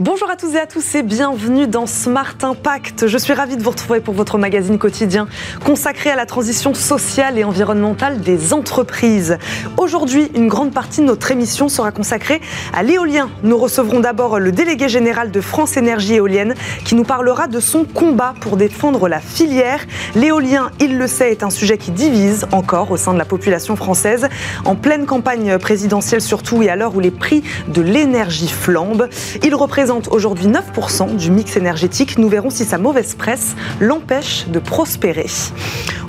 Bonjour à tous et à tous et bienvenue dans Smart Impact. Je suis ravie de vous retrouver pour votre magazine quotidien consacré à la transition sociale et environnementale des entreprises. Aujourd'hui, une grande partie de notre émission sera consacrée à l'éolien. Nous recevrons d'abord le délégué général de France Énergie Éolienne qui nous parlera de son combat pour défendre la filière. L'éolien, il le sait, est un sujet qui divise encore au sein de la population française, en pleine campagne présidentielle surtout et à l'heure où les prix de l'énergie flambent. Il représente aujourd'hui 9% du mix énergétique. Nous verrons si sa mauvaise presse l'empêche de prospérer.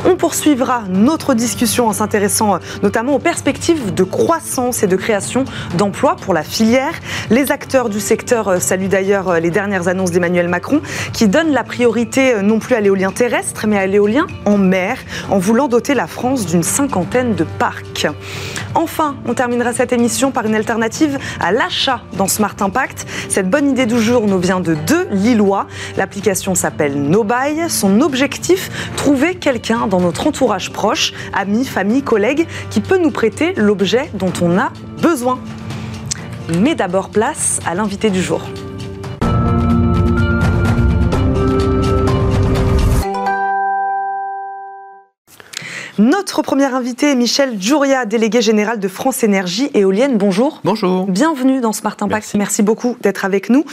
On poursuivra notre discussion en s'intéressant euh, notamment aux perspectives de croissance et de création d'emplois pour la filière. Les acteurs du secteur euh, saluent d'ailleurs euh, les dernières annonces d'Emmanuel Macron qui donnent la priorité non plus à l'éolien terrestre mais à l'éolien en mer en voulant doter la France d'une cinquantaine de parcs. Enfin, on terminera cette émission par une alternative à l'achat dans Smart Impact. Cette bonne idée du jour nous vient de deux Lillois. L'application s'appelle NoBuy. Son objectif, trouver quelqu'un dans notre entourage proche, amis, famille, collègues, qui peut nous prêter l'objet dont on a besoin. Mais d'abord place à l'invité du jour. Notre premier invité est Michel Juria, délégué général de France Énergie Éolienne. Bonjour. Bonjour. Bienvenue dans Smart Impact. Merci, beaucoup d'être avec nous.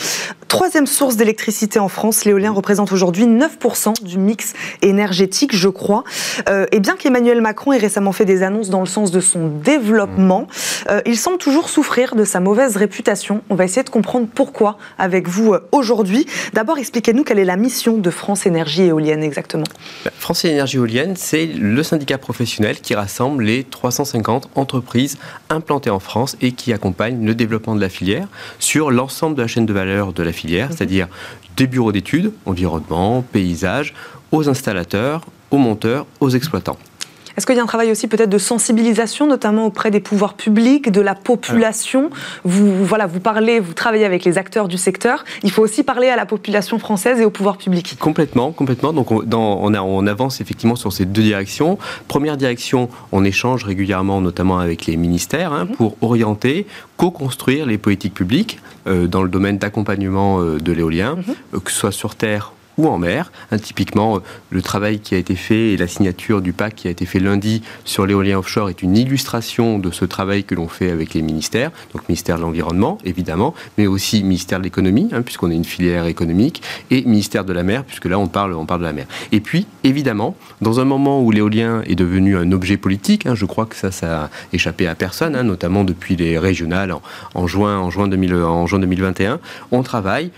Troisième source d'électricité en France, l'éolien représente aujourd'hui 9% du mix énergétique, je crois. Euh, et bien qu'Emmanuel Macron ait récemment fait des annonces dans le sens de son développement, euh, il semble toujours souffrir de sa mauvaise réputation. On va essayer de comprendre pourquoi avec vous euh, aujourd'hui. D'abord, expliquez-nous quelle est la mission de France Énergie Éolienne exactement. Bah, France Énergie Éolienne, c'est le syndicat professionnel qui rassemble les 350 entreprises implantées en France et qui accompagne le développement de la filière sur l'ensemble de la chaîne de valeur de la filière, mhm. c'est-à-dire des bureaux d'études, environnement, paysage, aux installateurs, aux monteurs, aux exploitants. Est-ce qu'il y a un travail aussi peut-être de sensibilisation, notamment auprès des pouvoirs publics, de la population? Vous voilà, vous parlez, vous travaillez avec les acteurs du secteur. Il faut aussi parler à la population française et au pouvoir public. Complètement, complètement. Donc on, on, avance effectivement sur ces deux directions. Première direction, on échange régulièrement, notamment avec les ministères, hein, mhm. pour orienter, co-construire les politiques publiques euh, dans le domaine d'accompagnement euh, de l'éolien, mhm. euh, que ce soit sur terre ou en mer. Hein, typiquement, euh, le travail qui a été fait et la signature du pacte qui a été fait lundi sur l'éolien offshore est une illustration de ce travail que l'on fait avec les ministères. Donc, ministère de l'Environnement, évidemment, mais aussi ministère de l'Économie, hein, puisqu'on est une filière économique, et ministère de la mer, puisque là, on parle, on parle de la mer. Et puis, évidemment, dans un moment où l'éolien est devenu un objet politique, hein, je crois que ça, ça a échappé à personne, notamment depuis les régionales en, juin, en, juin 2000, en juin 2021, on travaille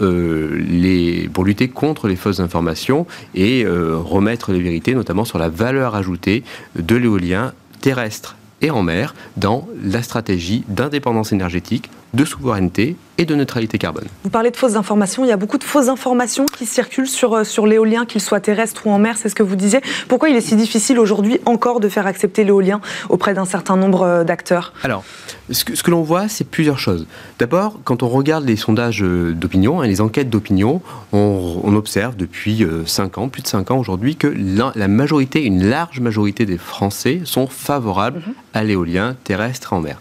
euh, pour lutter contre les fausses informations et euh, remettre les vérités, notamment sur la valeur ajoutée de l'éolien terrestre et en mer dans la stratégie d'indépendance énergétique, de souveraineté et de neutralité carbone. Vous parlez de fausses informations, il y a beaucoup de fausses informations qui circulent sur, euh, sur l'éolien, qu'il soit terrestre ou en mer, c'est ce que vous disiez. Pourquoi il est si difficile aujourd'hui encore de faire accepter l'éolien auprès d'un certain nombre euh, d'acteurs? Alors, ce que, ce que l'on voit, c'est plusieurs choses. D'abord, quand on regarde les sondages euh, d'opinion, et hein, les enquêtes d'opinion, on, on, observe depuis 5 ans, plus de 5 ans aujourd'hui, que la, majorité, une large majorité des Français sont favorables mhm. à l'éolien terrestre en mer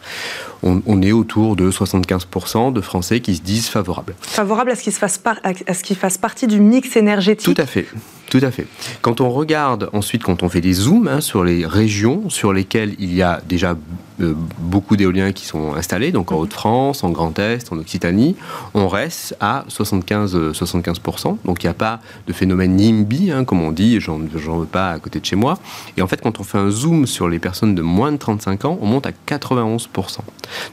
on, est autour de 75% de Français qui se disent favorables. Favorables à ce qu'il fasse, fasse partie du mix énergétique Tout à fait. Tout à fait. Quand on regarde ensuite, quand on fait des zooms hein, sur les régions sur lesquelles il y a déjà euh, beaucoup d'éoliens qui sont installés, donc en mhm. Haute-France, en Grand Est, en Occitanie, on reste à 75, 75%. Euh, donc il n'y a pas de phénomène NIMBY, hein, comme on dit, j'en veux pas à côté de chez moi. Et en fait, quand on fait un zoom sur les personnes de moins de 35 ans, on monte à 91%.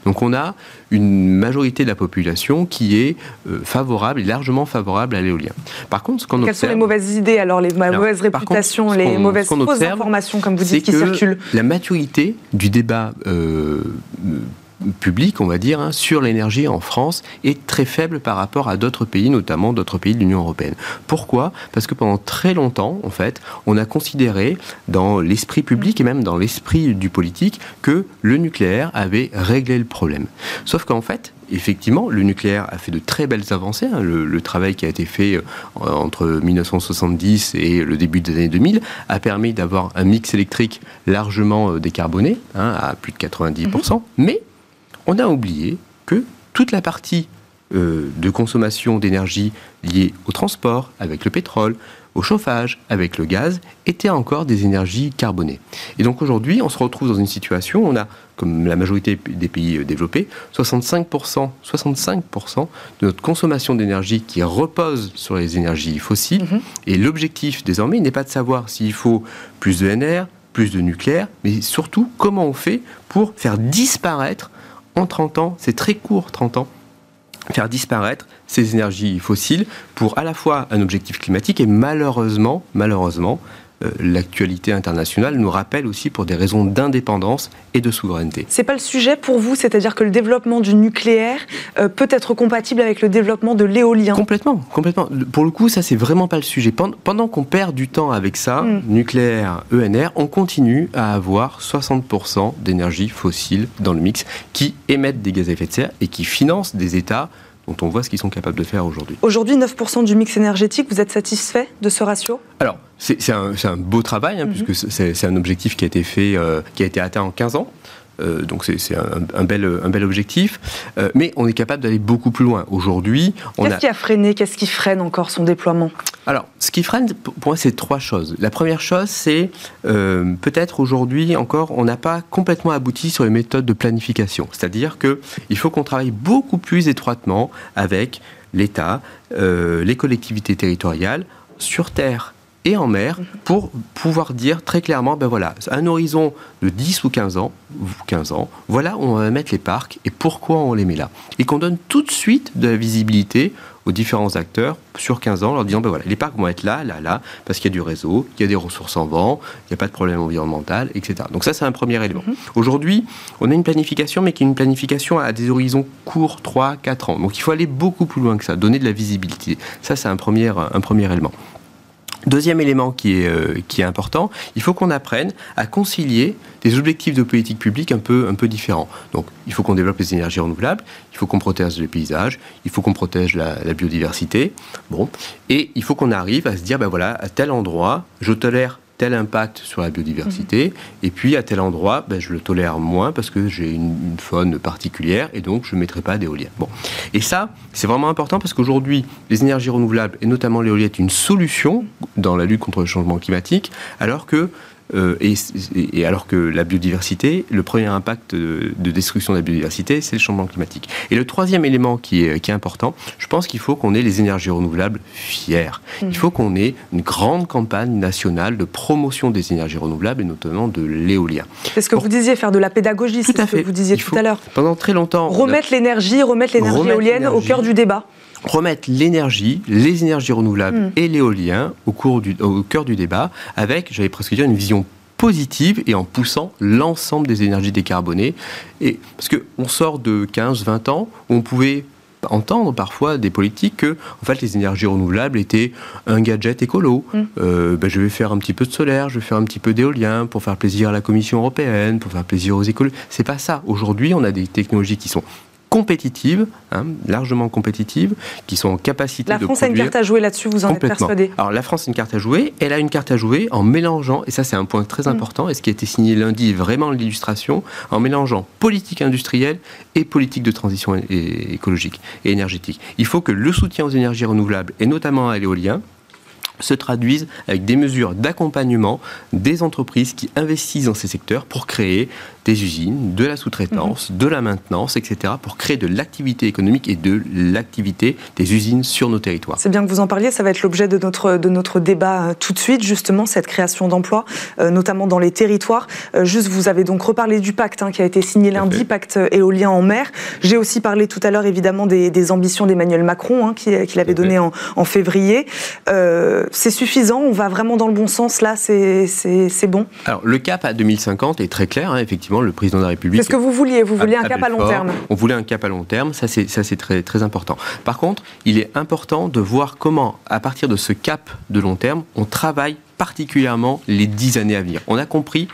Donc on a une majorité de la population qui est euh, favorable largement favorable à l'éolien. Par contre, ce qu'on observe... Quelles sont les mauvaises idées alors, les mauvaises réputations, les mauvaises fausses informations, comme vous dites, qui circulent La maturité du débat euh, public, on va dire, hein, sur l'énergie en France est très faible par rapport à d'autres pays, notamment d'autres pays de l'Union européenne. Pourquoi? Parce que pendant très longtemps, en fait, on a considéré dans l'esprit public et même dans l'esprit du politique que le nucléaire avait réglé le problème. Sauf qu'en fait, effectivement, le nucléaire a fait de très belles avancées. Hein. Le, travail qui a été fait euh, entre 1970 et le début des années 2000 a permis d'avoir un mix électrique largement euh, décarboné, hein, à plus de 90%. Mais on a oublié que toute la partie de consommation d'énergie liée au transport, avec le pétrole, au chauffage, avec le gaz, étaient encore des énergies carbonées. Et donc aujourd'hui, on se retrouve dans une situation où on a, comme la majorité des pays développés, 65%, 65% de notre consommation d'énergie qui repose sur les énergies fossiles. Mhm. Et l'objectif désormais n'est pas de savoir s'il faut plus de NR, plus de nucléaire, mais surtout comment on fait pour faire disparaître en 30 ans, c'est très court 30 ans, faire disparaître ces énergies fossiles pour à la fois un objectif climatique et malheureusement, malheureusement, l'actualité internationale nous rappelle aussi pour des raisons d'indépendance et de souveraineté. C'est pas le sujet pour vous, c'est-à-dire que le développement du nucléaire euh, peut être compatible avec le développement de l'éolien? Complètement, complètement. Pour le coup, ça c'est vraiment pas le sujet. Pendant, qu'on perd du temps avec ça, hmm. nucléaire, ENR, on continue à avoir 60% d'énergie fossile dans le mix qui émettent des gaz à effet de serre et qui financent des États dont on voit ce qu'ils sont capables de faire aujourd'hui. Aujourd'hui, 9% du mix énergétique, vous êtes satisfait de ce ratio? Alors, c'est un, beau travail, hein, mhm. puisque c'est un objectif qui a été fait, euh, qui a été atteint en 15 ans. Euh, donc c'est un, bel, un bel objectif, euh, mais on est capable d'aller beaucoup plus loin. Aujourd'hui, Qu'est-ce qui a freiné? Qu'est-ce qui freine encore son déploiement? Alors, ce qui freine, pour moi, c'est trois choses. La première chose, c'est euh, peut-être aujourd'hui encore, on n'a pas complètement abouti sur les méthodes de planification. C'est-à-dire qu'il faut qu'on travaille beaucoup plus étroitement avec l'État, les collectivités territoriales, sur Terre et en mer pour pouvoir dire très clairement, ben voilà, un horizon de 10 ou 15 ans, 15 ans, voilà où on va mettre les parcs et pourquoi on les met là. Et qu'on donne tout de suite de la visibilité aux différents acteurs sur 15 ans, en leur disant, ben voilà, les parcs vont être là, là, là, parce qu'il y a du réseau, il y a des ressources en vent, il n'y a pas de problème environnemental, etc. Donc ça, c'est un premier élément. Mhm. Aujourd'hui, on a une planification, mais qui est une planification à des horizons courts, 3, 4 ans. Donc il faut aller beaucoup plus loin que ça, donner de la visibilité. Ça, c'est un premier, un premier élément. Deuxième élément qui est, euh, qui est important, il faut qu'on apprenne à concilier des objectifs de politique publique un peu, différents. Donc, il faut qu'on développe les énergies renouvelables, il faut qu'on protège les paysages, il faut qu'on protège la, la, biodiversité. Bon, et il faut qu'on arrive à se dire, ben voilà, à tel endroit, je tolère tel impact sur la biodiversité, et puis à tel endroit, ben, je le tolère moins parce que j'ai une, faune particulière, et donc je ne mettrai pas d'éolien. Bon. Et ça, c'est vraiment important parce qu'aujourd'hui, les énergies renouvelables, et notamment l'éolien, est une solution dans la lutte contre le changement climatique, alors que euh, et, alors que la biodiversité, le premier impact de, destruction de la biodiversité, c'est le changement climatique. Et le troisième élément qui est, qui est important, je pense qu'il faut qu'on ait les énergies renouvelables fières. Mmh. Il faut qu'on ait une grande campagne nationale de promotion des énergies renouvelables et notamment de l'éolien. C'est ce que vous disiez, faire de la pédagogie, c'est ce que vous disiez tout à l'heure. Pendant très longtemps. Remettre l'énergie, remettre l'énergie éolienne au cœur du débat remettre l'énergie, les énergies renouvelables hmm. et l'éolien au, au cœur du débat avec, j'allais presque dire, une vision positive et en poussant l'ensemble des énergies décarbonées. Et, parce qu'on sort de 15-20 ans où on pouvait entendre parfois des politiques que en fait les énergies renouvelables étaient un gadget écolo. Hmm. Euh, ben, je vais faire un petit peu de solaire, je vais faire un petit peu d'éolien pour faire plaisir à la Commission européenne, pour faire plaisir aux écolos. C'est pas ça. Aujourd'hui, on a des technologies qui sont compétitives, hein, largement compétitives, qui sont en capacité de. La France a une carte à jouer là-dessus, vous en êtes persuadé? Alors la France a une carte à jouer, elle a une carte à jouer en mélangeant, et ça c'est un point très mm. important, et ce qui a été signé lundi est vraiment l'illustration, en mélangeant politique industrielle et politique de transition écologique et énergétique. Il faut que le soutien aux énergies renouvelables, et notamment à l'éolien, se traduisent avec des mesures d'accompagnement des entreprises qui investissent dans ces secteurs pour créer des usines, de la sous-traitance, mhm. de la maintenance, etc., pour créer de l'activité économique et de l'activité des usines sur nos territoires. C'est bien que vous en parliez, ça va être l'objet de notre, de notre débat euh, tout de suite, justement, cette création d'emplois, euh, notamment dans les territoires. Euh, juste, vous avez donc reparlé du pacte hein, qui a été signé lundi, pacte éolien en mer. J'ai aussi parlé tout à l'heure, évidemment, des, ambitions d'Emmanuel Macron, hein, qu'il avait donné en, en février. c'est suffisant? On va vraiment dans le bon sens, là, c'est bon? Alors, le cap à 2050 est très clair, hein, effectivement le président de la République. C'est ce que vous vouliez, vous vouliez un cap à long terme. On voulait un cap à long terme, ça c'est très très important. Par contre, il est important de voir comment, à partir de ce cap de long terme, on travaille particulièrement les dix années à venir. On a compris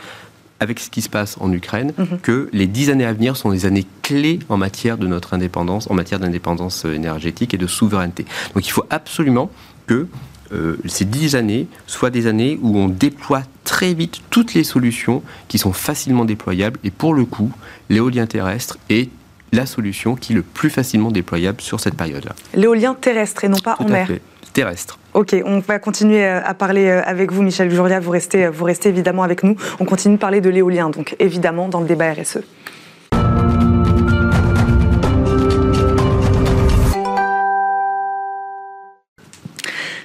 avec ce qui se passe en Ukraine, mhm. que les dix années à venir sont des années clés en matière de notre indépendance, en matière d'indépendance énergétique et de souveraineté. Donc il faut absolument que euh, ces dix années soient des années où on déploie très vite toutes les solutions qui sont facilement déployables. Et pour le coup, l'éolien terrestre est la solution qui est le plus facilement déployable sur cette période-là. L'éolien terrestre et non pas en mer. Terrestre. Ok, on va continuer euh, à parler euh, avec vous, Michel Juria. Vous restez, vous restez évidemment avec nous. On continue de parler de l'éolien, donc évidemment dans le débat RSE.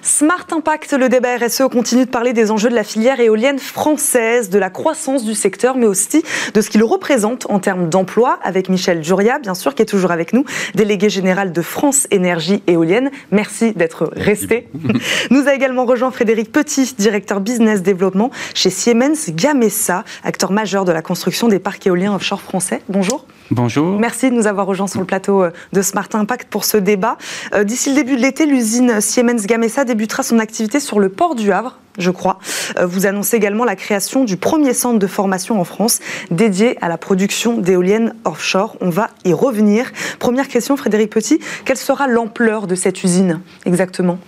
Smart Impact, le débat RSE continue de parler des enjeux de la filière éolienne française, de la croissance du secteur, mais aussi de ce qu'il représente en termes d'emploi, avec Michel Juria, bien sûr, qui est toujours avec nous, délégué général de France Énergie Éolienne. Merci d'être resté. Nous a également rejoint Frédéric Petit, directeur business développement chez Siemens Gamesa, acteur majeur de la construction des parcs éoliens offshore français. Bonjour. Bonjour. Merci de nous avoir rejoints sur le plateau euh, de Smart Impact pour ce débat. Euh, d'ici le début de l'été, l'usine Siemens Gamesa débutera son activité sur le port du Havre je crois. Euh, vous annoncez également la création du premier centre de formation en France dédié à la production d'éoliennes offshore. On va y revenir. Première question, Frédéric Petit, quelle sera l'ampleur de cette usine exactement?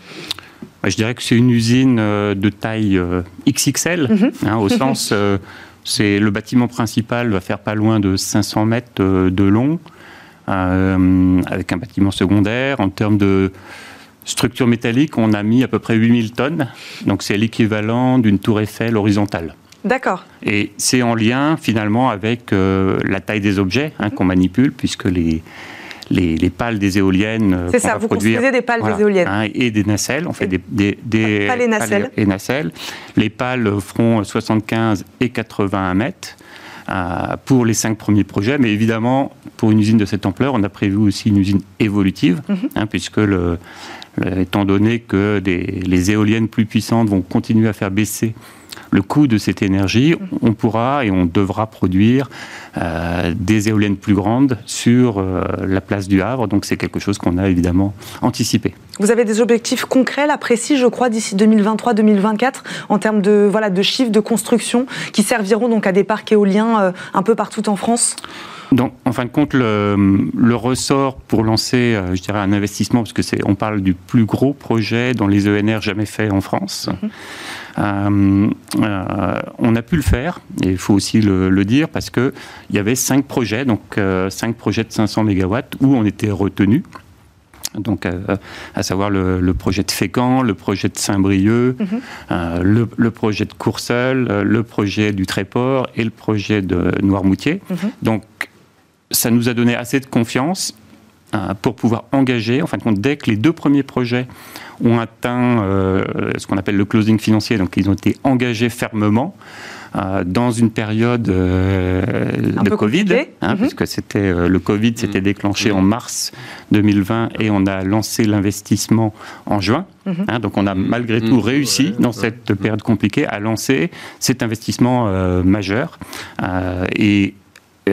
Je dirais que c'est une usine de taille XXL, mhm. hein, au sens c'est le bâtiment principal va faire pas loin de 500 mètres de long, euh, avec un bâtiment secondaire. En termes de structure métallique, on a mis à peu près 8000 tonnes, donc c'est l'équivalent d'une tour Eiffel horizontale. D'accord. Et c'est en lien finalement avec euh, la taille des objets hein, qu'on manipule, puisque les, les, pales des éoliennes. Euh, C'est ça, vous construisez des pales des éoliennes. Hein, et des nacelles, on fait des, des, pales et nacelles. et nacelles. Les pales feront 75 et 81 mètres euh, pour les cinq premiers projets. Mais évidemment, pour une usine de cette ampleur, on a prévu aussi une usine évolutive, mhm. hein, puisque le, étant donné que les éoliennes plus puissantes vont continuer à faire baisser le coût de cette énergie, on pourra et on devra produire euh, des éoliennes plus grandes sur euh, la place du Havre. Donc c'est quelque chose qu'on a évidemment anticipé. Vous avez des objectifs concrets, là, précis, je crois, d'ici 2023-2024, en termes de, voilà, de chiffres de construction qui serviront donc à des parcs éoliens euh, un peu partout en France? Donc, en fin de compte, le, ressort pour lancer, je dirais, un investissement, parce que c'est, on parle du plus gros projet dans les ENR jamais fait en France. Mhm. Euh, euh, on a pu le faire, et il faut aussi le, dire, parce qu'il y avait cinq projets, donc euh, cinq projets de 500 MW où on était retenu donc à, savoir le, projet de Fécamp, le projet de Saint-Brieuc, mhm. le, projet de Courseul, le projet du Tréport et le projet de Noirmoutier. Mhm. Donc ça nous a donné assez de confiance pour pouvoir engager, en fin de compte, dès que les deux premiers projets ont atteint euh, ce qu'on appelle le closing financier, donc ils ont été engagés fermement. Euh, dans une période euh, de Covid, hein, mhm. puisque c'était le Covid s'était mhm. déclenché en mars 2020 et on a lancé l'investissement en juin. Mhm. Hein, donc on a malgré tout réussi dans cette période compliquée à lancer cet investissement majeur. et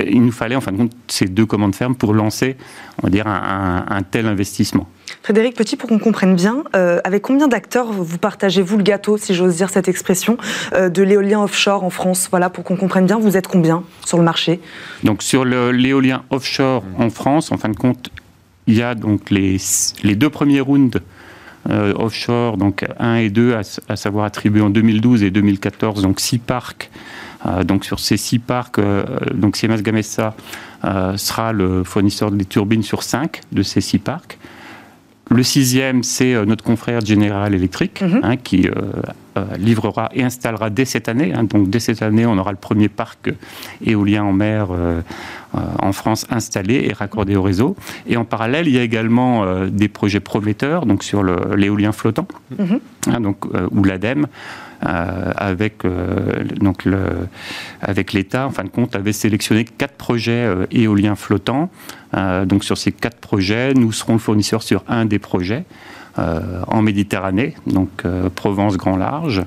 il nous fallait en fin de compte ces deux commandes fermes pour lancer, on va dire, un tel investissement. Frédéric Petit, pour qu'on comprenne bien, euh, avec combien d'acteurs vous partagez-vous le gâteau, si j'ose dire cette expression, euh, de l'éolien offshore en France? Voilà, pour qu'on comprenne bien, vous êtes combien sur le marché? Donc sur l'éolien offshore en France, en fin de compte, il y a donc les, les deux premiers rounds euh, offshore, donc 1 et 2, à, savoir attribués en 2012 et 2014, donc six parcs. Donc sur ces six parcs, donc Siemens Gamesa sera le fournisseur des turbines sur cinq de ces six parcs. Le sixième, c'est euh, notre confrère General Electric, mhm. hein, qui euh, euh, livrera et installera dès cette année. Hein. donc dès cette année, on aura le premier parc éolien en mer en France installé et raccordé au réseau. Et en parallèle, il y a également des projets prometteurs, donc sur l'éolien flottant, mhm. hein, donc, ou l'ADEME. Avec donc le, avec l'État, en fin de compte, avait sélectionné quatre projets éoliens flottants euh, donc sur ces quatre projets, nous serons le fournisseur sur un des projets. Euh, en Méditerranée, donc euh, Provence Grand Large.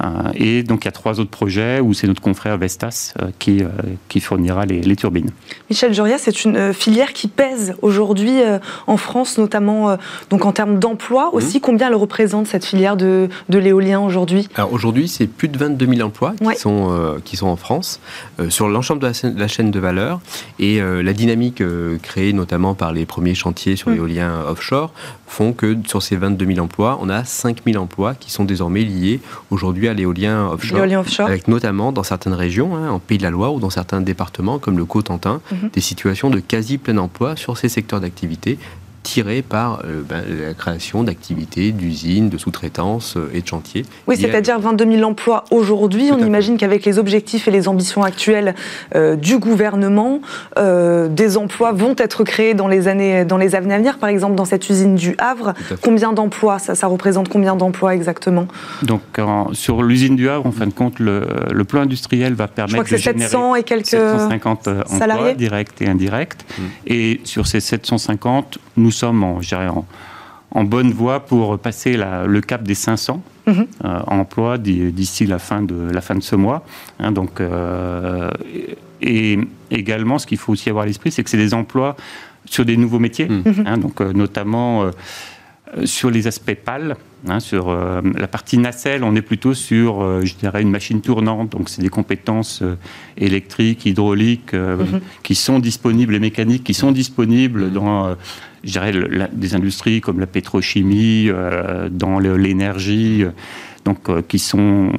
Euh, et donc il y a trois autres projets où c'est notre confrère Vestas qui, qui fournira les, turbines. Michel Juria, c'est une filière qui pèse aujourd'hui en France, notamment donc en termes d'emploi mhm. aussi. Combien elle représente cette filière de, de l'éolien aujourd'hui? Alors aujourd'hui, c'est plus de 22 000 emplois qui, sont, qui sont en France sur l'ensemble de, la chaîne de valeur. Et la dynamique créée notamment par les premiers chantiers sur mm. l'éolien offshore font que sur ces 22 000 emplois, on a 5 000 emplois qui sont désormais liés aujourd'hui l'éolien offshore, avec notamment dans certaines régions, hein, en Pays de la Loire ou dans certains départements comme le Cotentin, mhm. des situations de quasi plein emploi sur ces secteurs d'activité tiré par euh, ben, la création d'activités, d'usines, de sous-traitance euh, et de chantiers. Oui, c'est-à-dire 22 000 emplois aujourd'hui. On imagine qu'avec les objectifs et les ambitions actuelles euh, du gouvernement, des emplois vont être créés dans les années, dans les années à venir. Par exemple, dans cette usine du Havre, combien d'emplois ça, représente combien d'emplois exactement? Donc, sur l'usine du Havre, en fin de compte, le, plan industriel va permettre Je crois que c'est 700 et quelques 750 emplois directs et indirects. Mmh. Et sur ces 750, nous sommes en, en, bonne voie pour passer le cap des 500 mhm. euh, emplois d'ici la fin de la fin de ce mois. Hein, donc, euh, et également, ce qu'il faut aussi avoir à l'esprit, c'est que c'est des emplois sur des nouveaux métiers, mhm. hein, donc euh, notamment sur les aspects pâles. Hein, sur la partie nacelle, on est plutôt sur, je dirais, une machine tournante. Donc, c'est des compétences électriques, hydrauliques mhm. qui sont disponibles, et mécaniques qui sont disponibles dans je dirais, des industries comme la pétrochimie, euh, dans l'énergie, euh, donc euh, qui sont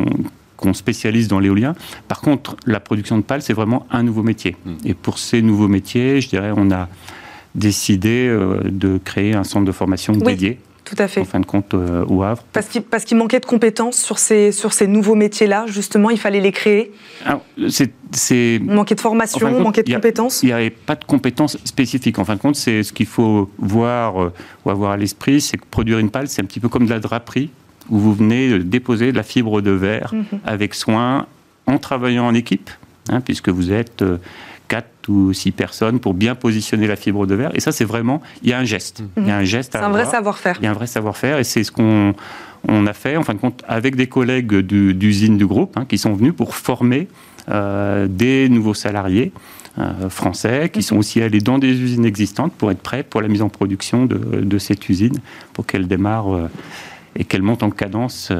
qu'on spécialise dans l'éolien. Par contre, la production de pales, c'est vraiment un nouveau métier. Hmm. Et pour ces nouveaux métiers, je dirais, on a décidé de créer un centre de formation dédié tout à fait. En fin de compte, euh, au Havre. Parce qu'il, parce qu'il manquait de compétences sur ces, sur ces nouveaux métiers-là, justement, il fallait les créer c'est, c'est... Manquait de formation, manquait de compétences Il n'y avait pas de compétences spécifiques. En fin de compte, c'est ce qu'il faut voir euh, ou avoir à l'esprit, c'est que produire une pale, c'est un petit peu comme de la draperie, où vous venez déposer de la fibre de verre mhm. avec soin, en travaillant en équipe, hein, puisque vous êtes... Euh, quatre ou six personnes pour bien positionner la fibre de verre. Et ça, c'est vraiment, il y a un geste. Il y a un geste. C'est un vrai savoir-faire. Il y a un vrai savoir-faire, et c'est ce qu'on on a fait, en fin de compte, avec des collègues d'usine du, groupe hein, qui sont venus pour former euh, des nouveaux salariés. Euh, français qui sont aussi allés dans des usines existantes pour être prêts pour la mise en production de, de cette usine pour qu'elle démarre euh, et qu'elle monte en cadence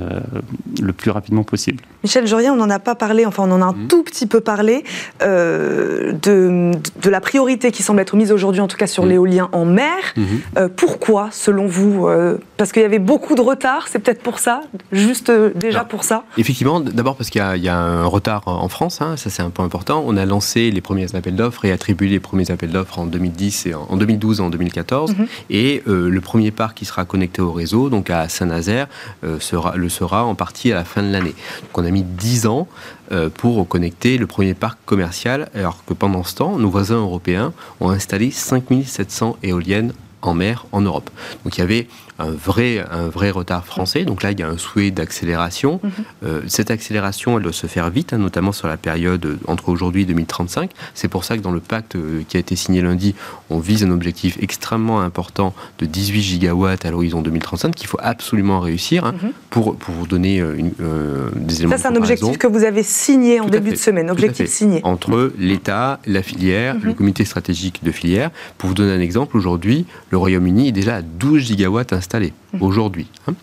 le plus rapidement possible. Michel Jorien, on n'en a pas parlé, enfin on en a un mmh. tout petit peu parlé, euh, de, de, la priorité qui semble être mise aujourd'hui, en tout cas sur mmh. l'éolien en mer. Mmh. Euh, pourquoi, selon vous Parce qu'il y avait beaucoup de retard, c'est peut-être pour ça, juste déjà pour ça? Effectivement, d'abord parce qu'il y, a un retard en France, hein, ça c'est un point important. On a lancé les premiers appels d'offres et attribué les premiers appels d'offres en 2010 et en, 2012 et en 2014. Et le premier parc qui sera connecté au réseau, donc à Saint-Nazaire, euh, sera, le sera en partie à la fin de l'année. Donc on a mis 10 ans euh, pour connecter le premier parc commercial, alors que pendant ce temps, nos voisins européens ont installé 5700 éoliennes en mer en Europe. Donc il y avait un vrai, un vrai retard français. Donc là, il y a un souhait d'accélération. Mhm. Euh, cette accélération, elle doit se faire vite, hein, notamment sur la période entre aujourd'hui et 2035. C'est pour ça que dans le pacte euh, qui a été signé lundi, on vise un objectif extrêmement important de 18 gigawatts à l'horizon 2035 qu'il faut absolument réussir hein, mhm. pour, pour vous donner euh, une, des éléments. Ça, c'est un objectif que vous avez signé en début de semaine, objectif signé. Entre l'État, la filière, mhm. le comité stratégique de filière. Pour vous donner un exemple, aujourd'hui, le Royaume-Uni est déjà à 12 gigawatts aujourd'hui. Hein.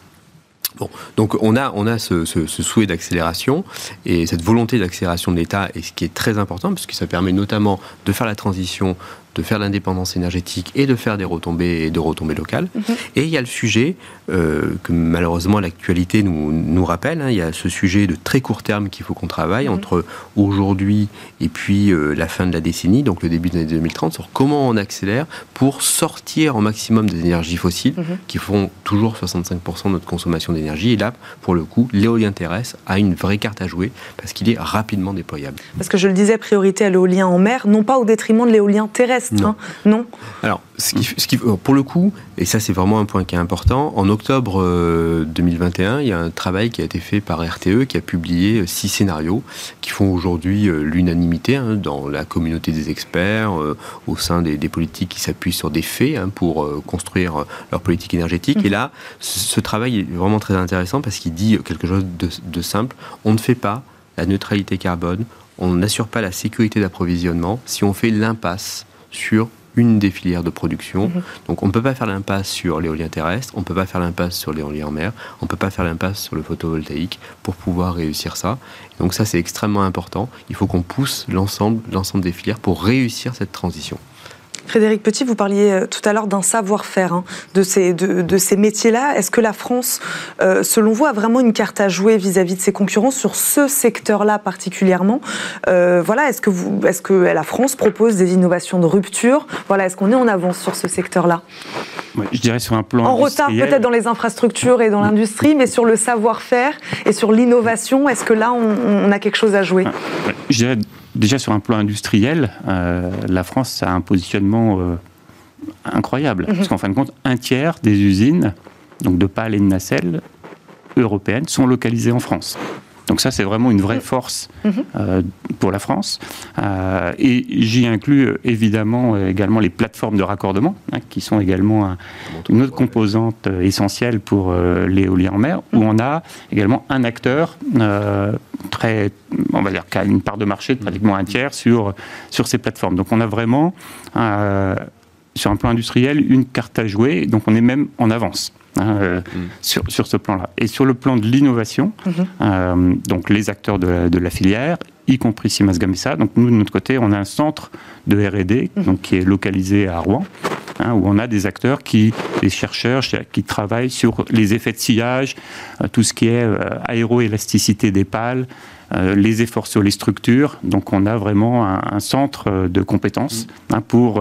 Bon, donc on a, on a ce, souhait d'accélération et cette volonté d'accélération de l'État, et ce qui est très important, puisque ça permet notamment de faire la transition de faire l'indépendance énergétique et de faire des retombées et de retombées locales. Mhm. Et il y a le sujet euh, que malheureusement l'actualité nous, nous rappelle, hein, il y a ce sujet de très court terme qu'il faut qu'on travaille mhm. entre aujourd'hui et puis euh, la fin de la décennie, donc le début de l'année 2030, sur comment on accélère pour sortir au maximum des énergies fossiles mhm. qui font toujours 65% de notre consommation d'énergie. Et là, pour le coup, l'éolien terrestre a une vraie carte à jouer parce qu'il est rapidement déployable. Parce que je le disais, priorité à l'éolien en mer, non pas au détriment de l'éolien terrestre non. non. Alors, ce qui, ce qui, pour le coup, et ça c'est vraiment un point qui est important, en octobre 2021, euh, il y a un travail qui a été fait par RTE qui a publié euh, six scénarios qui font aujourd'hui euh, l'unanimité hein, dans la communauté des experts, au sein des, politiques qui s'appuient sur des faits hein, pour construire leur politique énergétique. Mmh. Et là, ce, travail est vraiment très intéressant parce qu'il dit quelque chose de, de simple. On ne fait pas la neutralité carbone, on n'assure pas la sécurité d'approvisionnement si on fait l'impasse sur une des filières de production. Mhm. Donc on ne peut pas faire l'impasse sur l'éolien terrestre, on ne peut pas faire l'impasse sur l'éolien en mer, on ne peut pas faire l'impasse sur le photovoltaïque pour pouvoir réussir ça. donc ça c'est extrêmement important. Il faut qu'on pousse l'ensemble, l'ensemble des filières pour réussir cette transition. Frédéric Petit, vous parliez euh, tout à l'heure d'un savoir-faire hein, de ces, de, ces métiers-là. Est-ce que la France, euh, selon vous, a vraiment une carte à jouer vis-à-vis de ses concurrents sur ce secteur-là particulièrement? Euh, Voilà, est-ce que, vous, est-ce que la France propose des innovations de rupture? Voilà, est-ce qu'on est en avance sur ce secteur-là? Je dirais sur un plan en retard peut-être dans les infrastructures et dans l'industrie, mais sur le savoir-faire et sur l'innovation, est-ce que là on, a quelque chose à jouer? Je dirais déjà sur un plan industriel, euh, la France a un positionnement euh, incroyable. Mhm. Parce qu'en fin de compte, un tiers des usines, donc de pales et de nacelles européennes, sont localisées en France. Donc ça, c'est vraiment une vraie force mhm. euh, pour la France. Euh, et j'y inclus euh, évidemment également les plateformes de raccordement, hein, qui sont également une autre composante essentielle pour l'éolien en mer, où on a également un acteur très, on va dire, qui a une part de marché de pratiquement un tiers sur, sur ces plateformes. Donc on a vraiment, sur un plan industriel, une carte à jouer, donc on est même en avance. Hein, euh, mm. sur, sur, ce plan-là. Et sur le plan de l'innovation, mm-hmm. euh, donc les acteurs de, de, la filière, y compris Siemens Gamesa. Donc nous, de notre côté, on a un centre de R&D donc, qui est localisé à Rouen. Hein, où on a des acteurs qui, des chercheurs qui travaillent sur les effets de sillage, euh, tout ce qui est aéroélasticité des pales, les efforts sur les structures. Donc on a vraiment un, un centre de compétences mm. hein, pour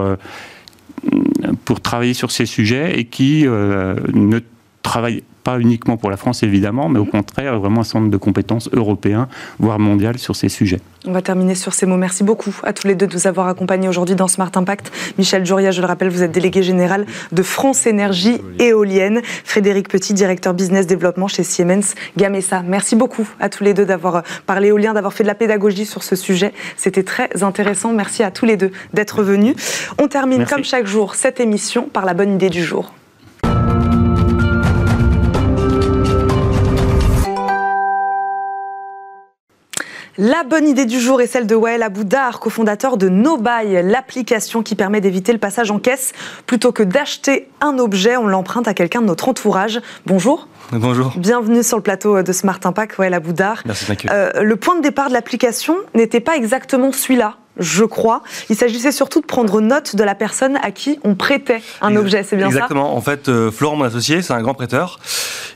pour travailler sur ces sujets et qui euh, ne travaille pas uniquement pour la France évidemment, mais au contraire vraiment un centre de compétences européen, voire mondial sur ces sujets. On va terminer sur ces mots. Merci beaucoup à tous les deux de nous avoir accompagnés aujourd'hui dans Smart Impact. Michel Juria, je le rappelle, vous êtes délégué général de France Énergie Éolienne. Frédéric Petit, directeur business développement chez Siemens Gamesa. Merci beaucoup à tous les deux d'avoir parlé éolien, d'avoir fait de la pédagogie sur ce sujet. C'était très intéressant. Merci à tous les deux d'être venus. On termine comme chaque jour cette émission par la bonne idée du jour. La bonne idée du jour est celle de Wael Aboudar, cofondateur de NoBuy, l'application qui permet d'éviter le passage en caisse. Plutôt que d'acheter un objet, on l'emprunte à quelqu'un de notre entourage. Bonjour. Bonjour. Bienvenue sur le plateau de Smart Impact, Wael Aboudar. Merci, euh, le point de départ de l'application n'était pas exactement celui-là je crois. Il s'agissait surtout de prendre note de la personne à qui on prêtait un objet, c'est bien ça Exactement. En fait, euh, Florent, mon associé, c'est un grand prêteur.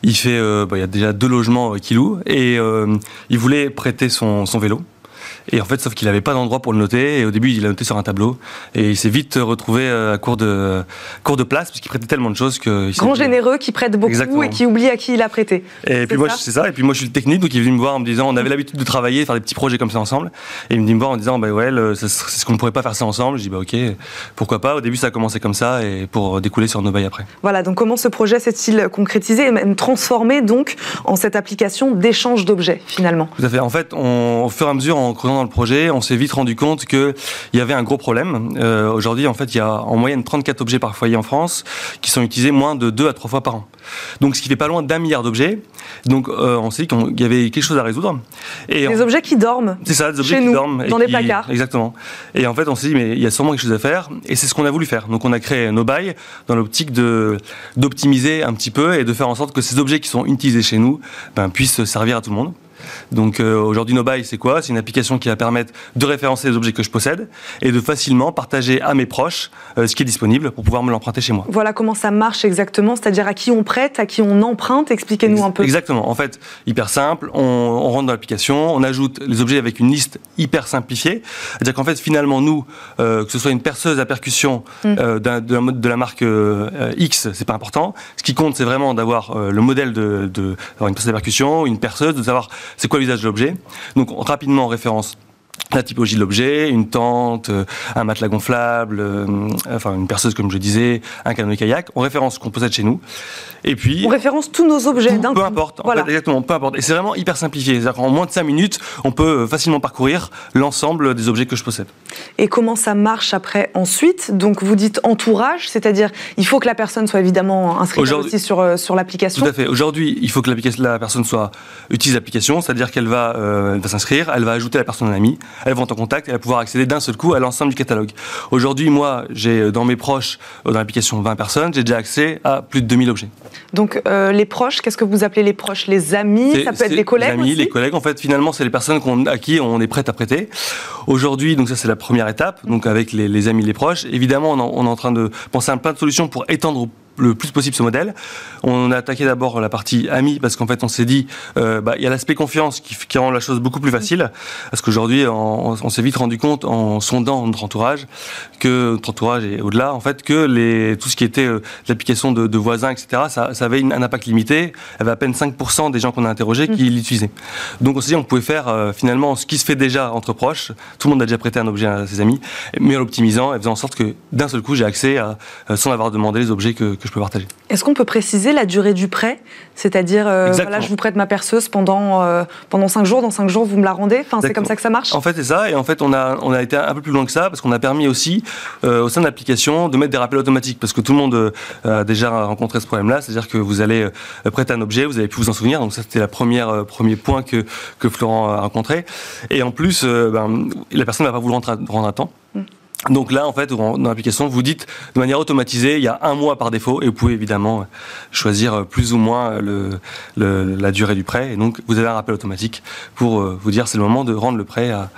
Il fait, euh, bah, il y a déjà deux logements euh, qu'il loue et il voulait prêter son vélo. Et en fait, sauf qu'il n'avait pas d'endroit pour le noter. Et au début, il l'a noté sur un tableau. Et il s'est vite retrouvé euh, à court de, court de place, parce qu'il prêtait tellement de choses que. Grand généreux qui prête beaucoup et qui oublie à qui il a prêté. Et puis moi, c'est ça. Et puis moi, je suis le technique, donc il est venu me voir en me disant, on avait l'habitude de travailler, faire des petits projets comme ça ensemble. Et il me dit me voir en disant, bah ouais, c'est ce qu'on ne pourrait pas faire ça ensemble. Je dis, bah ok, pourquoi pas. Au début, ça a commencé comme ça, et pour découler sur nos bails après. Voilà. Donc comment ce projet s'est-il concrétisé et même transformé donc en cette application d'échange d'objets finalement? Tout à fait. En fait, on, au fur et à mesure, en creusant dans le projet, on s'est vite rendu compte qu'il y avait un gros problème. Euh, aujourd'hui, en fait, il y a en moyenne 34 objets par foyer en France qui sont utilisés moins de 2 à 3 fois par an. Donc, ce qui fait pas loin d'un milliard d'objets. Donc, euh, on s'est dit qu'il y avait quelque chose à résoudre. Et des objets qui dorment. C'est ça, des objets qui dorment. Dans des placards. Exactement. Et en fait, on s'est dit, mais il y a sûrement quelque chose à faire. Et c'est ce qu'on a voulu faire. Donc, on a créé nos bails dans l'optique d'optimiser un petit peu et de faire en sorte que ces objets qui sont utilisés chez nous ben, puissent servir à tout le monde. Donc euh, aujourd'hui, NoBuy, c'est quoi? C'est une application qui va permettre de référencer les objets que je possède et de facilement partager à mes proches euh, ce qui est disponible pour pouvoir me l'emprunter chez moi. Voilà comment ça marche exactement, c'est-à-dire à qui on prête, à qui on emprunte. Expliquez-nous un peu. Exactement. En fait, hyper simple. On, rentre dans l'application, on ajoute les objets avec une liste hyper simplifiée. C'est-à-dire qu'en fait, finalement, nous, euh, que ce soit une perceuse à percussion mm. de, de, la marque X, c'est pas important. Ce qui compte, c'est vraiment d'avoir le modèle de, de une perceuse à percussion, une perceuse, de savoir c'est quoi l'usage de l'objet? Donc rapidement en référence la typologie de l'objet, une tente, euh, un matelas gonflable, euh, enfin une perceuse comme je disais, un canoë kayak. On référence ce qu'on possède chez nous. Et puis on référence tous nos objets d'un Peu importe. Voilà. exactement, peu importe. Et c'est vraiment hyper simplifié. C'est-à-dire qu'en moins de 5 minutes, on peut euh, facilement parcourir l'ensemble des objets que je possède. Et comment ça marche après ensuite? Donc vous dites entourage, c'est-à-dire il faut que la personne soit évidemment inscrite aussi sur, sur l'application. Tout à fait. Aujourd'hui, il faut que la personne soit utilise l'application, c'est-à-dire qu'elle va, va s'inscrire, elle va ajouter la personne en ami elles vont être en contact et elles vont pouvoir accéder d'un seul coup à l'ensemble du catalogue. Aujourd'hui, moi, j'ai dans mes proches, dans l'application 20 personnes, j'ai déjà accès à plus de 2000 objets. Donc les proches, qu'est-ce que vous appelez les proches? Les amis? Ça peut être des collègues Les amis, aussi? les collègues, en fait, finalement, c'est les personnes à qui on est prêt à prêter. Aujourd'hui, donc ça c'est la première étape, donc avec les, amis, les proches. Évidemment, on, on, est en train de penser à plein de solutions pour étendre le plus possible ce modèle. On a attaqué d'abord la partie amis parce qu'en fait on s'est dit euh, bah, il y a l'aspect confiance qui, qui, rend la chose beaucoup plus facile parce qu'aujourd'hui on, on s'est vite rendu compte en sondant notre entourage que notre entourage et au-delà en fait que les tout ce qui était euh, l'application de, de, voisins etc ça, ça avait un impact limité. Il y avait à peine 5% des gens qu'on a interrogés qui mm. l'utilisaient. Donc on s'est dit on pouvait faire euh, finalement ce qui se fait déjà entre proches. Tout le monde a déjà prêté un objet à ses amis, mais en l'optimisant et faisant en sorte que d'un seul coup j'ai accès à sans avoir demandé les objets que, que je peux partager. Est-ce qu'on peut préciser la durée du prêt? C'est-à-dire, euh, voilà, je vous prête ma perceuse pendant, euh, pendant 5 jours, dans 5 jours, vous me la rendez? Enfin, C'est comme ça que ça marche? En fait, c'est ça. Et en fait, on a, on a été un peu plus loin que ça parce qu'on a permis aussi, euh, au sein de l'application, de mettre des rappels automatiques. Parce que tout le monde a déjà rencontré ce problème-là. C'est-à-dire que vous allez prêter un objet, vous avez pu vous en souvenir. Donc, ça, c'était le premier point que, que Florent a rencontré. Et en plus, ben, la personne ne va pas vous le rendre à, rendre à temps. Mm. Donc là, en fait, dans l'application, vous dites de manière automatisée, il y a un mois par défaut, et vous pouvez évidemment choisir plus ou moins le, la durée du prêt. Et donc, vous avez un rappel automatique pour euh, vous dire c'est le moment de rendre le prêt à,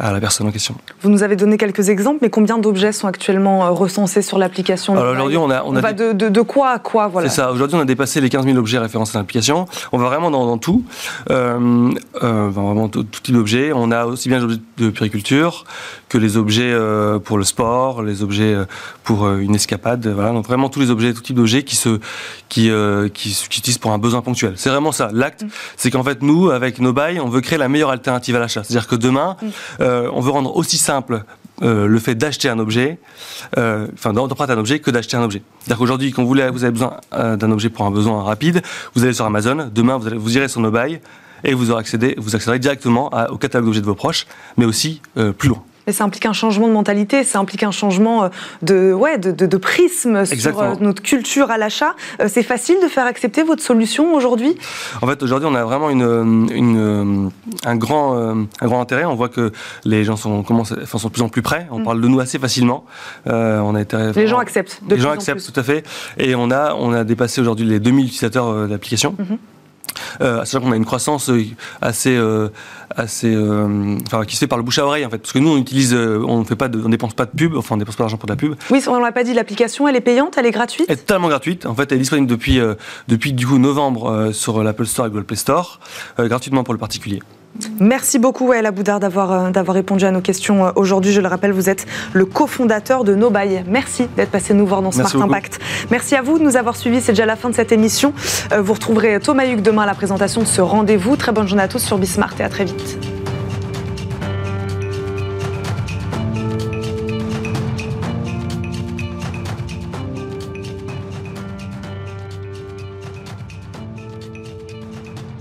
à, la personne en question. Vous nous avez donné quelques exemples, mais combien d'objets sont actuellement euh, recensés sur l'application? Aujourd'hui, on a, on, va de, de, quoi à quoi voilà. C'est ça. Aujourd'hui, on a dépassé les 15 000 objets référencés dans l'application. On va vraiment dans, tout, euh, euh, vraiment tout, type d'objets. On a aussi bien les objets de puriculture que les objets euh, pour le sport, les objets euh, pour euh, une escapade. Voilà, donc vraiment tous les objets, tout type d'objets qui se, qui, qui s'utilisent pour un besoin ponctuel. C'est vraiment ça. L'acte, mm. c'est qu'en fait nous, avec nos bails, on veut créer la meilleure alternative à l'achat. C'est-à-dire que demain, mm. on veut rendre aussi simple le fait d'acheter un objet, enfin d'emprunter un objet que d'acheter un objet. C'est-à-dire qu'aujourd'hui, quand vous, voulez, vous avez besoin d'un objet pour un besoin rapide, vous allez sur Amazon, demain vous, allez, vous irez sur nos bails et vous aurez accédé, vous accéderez directement au catalogue d'objets de vos proches, mais aussi plus loin. Mais ça implique un changement de mentalité, ça implique un changement euh, de, ouais, de, de, prisme sur euh, notre culture à l'achat. Euh, c'est facile de faire accepter votre solution aujourd'hui? En fait, aujourd'hui, on a vraiment une, une, un, grand, un grand intérêt. On voit que les gens sont, commencent, enfin, sont de plus en plus prêts. On mm. parle de nous assez facilement. on a été, les gens acceptent. De les gens acceptent, tout à fait. Et on a, on a dépassé aujourd'hui les 2000 utilisateurs d'application. Mm-hmm. Euh, sachant qu'on a une croissance euh, assez, euh, assez, euh, enfin, qui se fait par le bouche à oreille en fait, parce que nous on utilise, on ne fait pas, de, on dépense pas de pub, enfin on dépense pas d'argent pour de la pub. Oui, on l'a pas dit, l'application elle est payante, elle est gratuite? Elle est totalement gratuite. En fait, elle est disponible depuis, depuis du coup novembre sur l'Apple Store et Google Play Store, gratuitement pour le particulier. Merci beaucoup, Wael Boudard, d'avoir euh, d'avoir répondu à nos questions euh, aujourd'hui. Je le rappelle, vous êtes le cofondateur de Nobail. Merci d'être passé nous voir dans Smart Impact. Merci à vous de nous avoir suivis. C'est déjà la fin de cette émission. Euh, vous retrouverez Thomas Hugues demain à la présentation de ce rendez-vous. Très bonne journée à tous sur Bismart et à très vite.